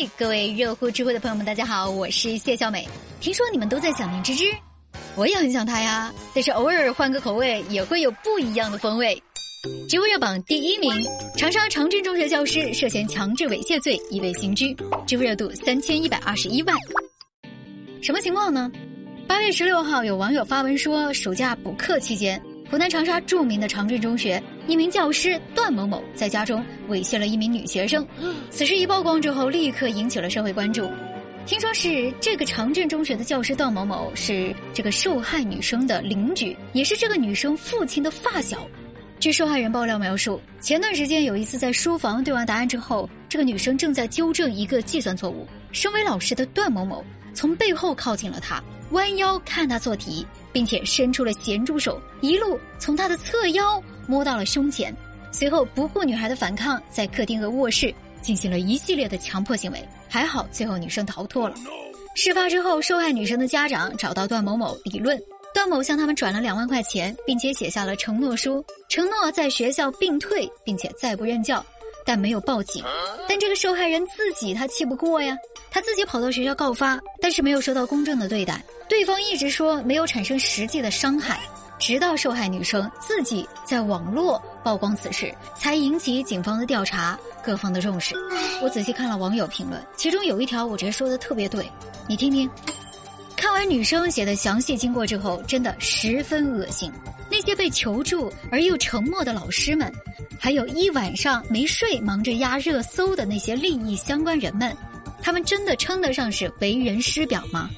嗨，各位热乎知乎的朋友们，大家好，我是谢小美。听说你们都在想念芝芝，我也很想她呀，但是偶尔换个口味也会有不一样的风味。知乎热榜第一名，长沙长郡中学教师涉嫌强制猥亵罪已被刑拘，知乎热度三千一百二十一万。什么情况呢？八月十六号，有网友发文说，暑假补课期间，湖南长沙著名的长郡中学。一名教师段某某在家中猥亵了一名女学生，此事一曝光之后，立刻引起了社会关注。听说是这个长镇中学的教师段某某是这个受害女生的邻居，也是这个女生父亲的发小。据受害人爆料描述，前段时间有一次在书房对完答案之后，这个女生正在纠正一个计算错误，身为老师的段某某从背后靠近了她，弯腰看她做题，并且伸出了咸猪手，一路从她的侧腰。摸到了胸前，随后不顾女孩的反抗，在客厅和卧室进行了一系列的强迫行为。还好，最后女生逃脱了。事发之后，受害女生的家长找到段某某理论，段某向他们转了两万块钱，并且写下了承诺书，承诺在学校并退，并且再不任教，但没有报警。但这个受害人自己他气不过呀，他自己跑到学校告发，但是没有受到公正的对待，对方一直说没有产生实际的伤害。直到受害女生自己在网络曝光此事，才引起警方的调查，各方的重视。我仔细看了网友评论，其中有一条我觉得说的特别对，你听听。看完女生写的详细经过之后，真的十分恶心。被求助而又沉默的老师们，还有一晚上没睡忙着压热搜的那些利益相关人们，他们真的称得上是为人师表吗？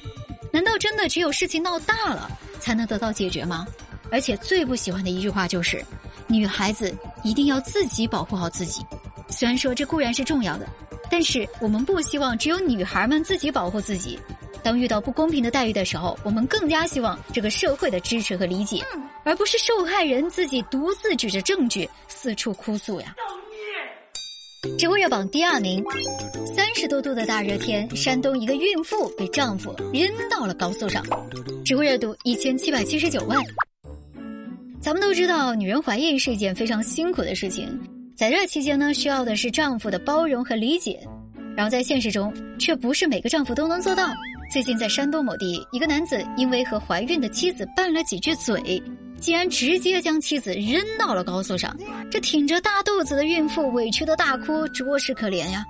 难道真的只有事情闹大了才能得到解决吗？而且最不喜欢的一句话就是，女孩子一定要自己保护好自己。虽然说这固然是重要的，但是我们不希望只有女孩们自己保护自己。当遇到不公平的待遇的时候，我们更加希望这个社会的支持和理解，而不是受害人自己独自举着证据四处哭诉呀。知乎热榜第二名，三十多度的大热天，山东一个孕妇被丈夫扔到了高速上，知乎热度一千七百七十九万。咱们都知道，女人怀孕是一件非常辛苦的事情，在这期间呢，需要的是丈夫的包容和理解。然后在现实中，却不是每个丈夫都能做到。最近在山东某地，一个男子因为和怀孕的妻子拌了几句嘴，竟然直接将妻子扔到了高速上。这挺着大肚子的孕妇委屈的大哭，着实可怜呀。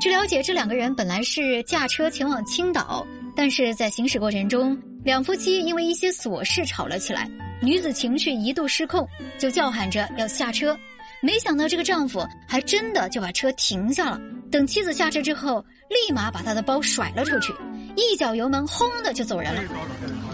据了解，这两个人本来是驾车前往青岛，但是在行驶过程中，两夫妻因为一些琐事吵了起来。女子情绪一度失控，就叫喊着要下车，没想到这个丈夫还真的就把车停下了。等妻子下车之后，立马把她的包甩了出去，一脚油门，轰的就走人了。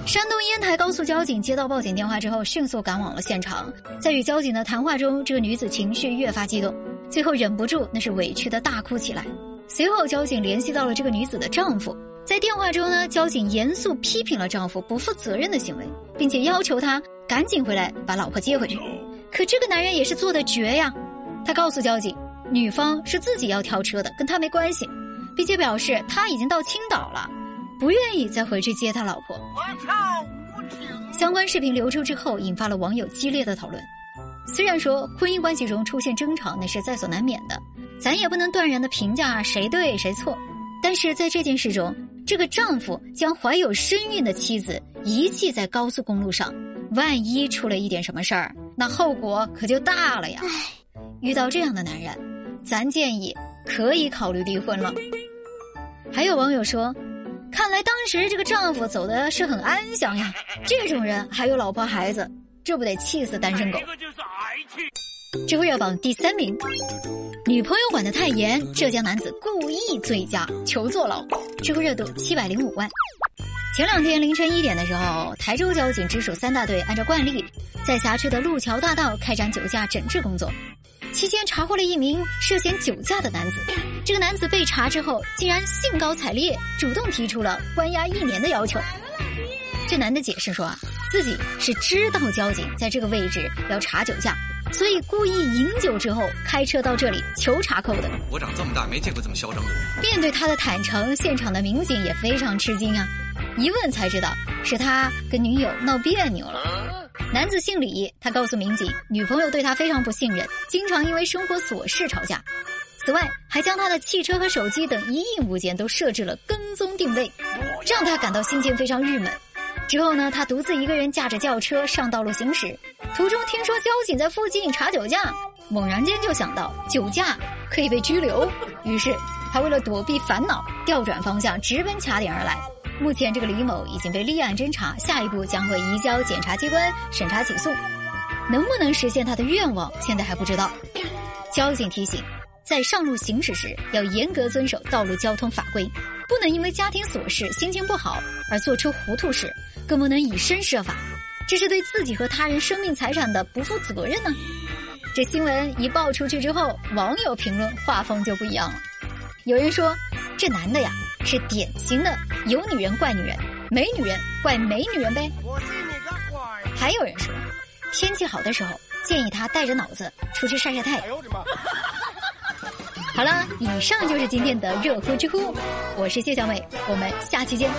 山东烟台高速交警接到报警电话之后，迅速赶往了现场。在与交警的谈话中，这个女子情绪越发激动，最后忍不住那是委屈的大哭起来。随后，交警联系到了这个女子的丈夫。在电话中呢，交警严肃批评了丈夫不负责任的行为，并且要求他赶紧回来把老婆接回去。可这个男人也是做的绝呀，他告诉交警，女方是自己要跳车的，跟他没关系，并且表示他已经到青岛了，不愿意再回去接他老婆。我操相关视频流出之后，引发了网友激烈的讨论。虽然说婚姻关系中出现争吵那是在所难免的，咱也不能断然的评价谁对谁错，但是在这件事中。这个丈夫将怀有身孕的妻子遗弃在高速公路上，万一出了一点什么事儿，那后果可就大了呀！遇到这样的男人，咱建议可以考虑离婚了。还有网友说，看来当时这个丈夫走的是很安详呀，这种人还有老婆孩子，这不得气死单身狗？这个就是爱情知乎热榜第三名。女朋友管得太严，浙江男子故意醉驾求坐牢，知乎热度七百零五万。前两天凌晨一点的时候，台州交警直属三大队按照惯例，在辖区的路桥大道开展酒驾整治工作，期间查获了一名涉嫌酒驾的男子。这个男子被查之后，竟然兴高采烈，主动提出了关押一年的要求。这男的解释说啊，自己是知道交警在这个位置要查酒驾。所以故意饮酒之后开车到这里求查扣的。我长这么大没见过这么嚣张的人。面对他的坦诚，现场的民警也非常吃惊啊！一问才知道是他跟女友闹别扭了。男子姓李，他告诉民警，女朋友对他非常不信任，经常因为生活琐事吵架。此外，还将他的汽车和手机等一应物件都设置了跟踪定位，让他感到心情非常郁闷。之后呢，他独自一个人驾着轿车上道路行驶，途中听说交警在附近查酒驾，猛然间就想到酒驾可以被拘留，于是他为了躲避烦恼，调转方向直奔卡点而来。目前，这个李某已经被立案侦查，下一步将会移交检察机关审查起诉。能不能实现他的愿望，现在还不知道。交警提醒，在上路行驶时要严格遵守道路交通法规，不能因为家庭琐事、心情不好而做出糊涂事，更不能以身设法，这是对自己和他人生命财产的不负责任呢。这新闻一爆出去之后，网友评论画风就不一样了。有人说，这男的呀。是典型的有女人怪女人，没女人怪没女人呗。我信你个鬼！还有人说，天气好的时候建议他带着脑子出去晒晒太阳。哎呦我的妈！好了，以上就是今天的热乎知乎，我是谢小美，我们下期见。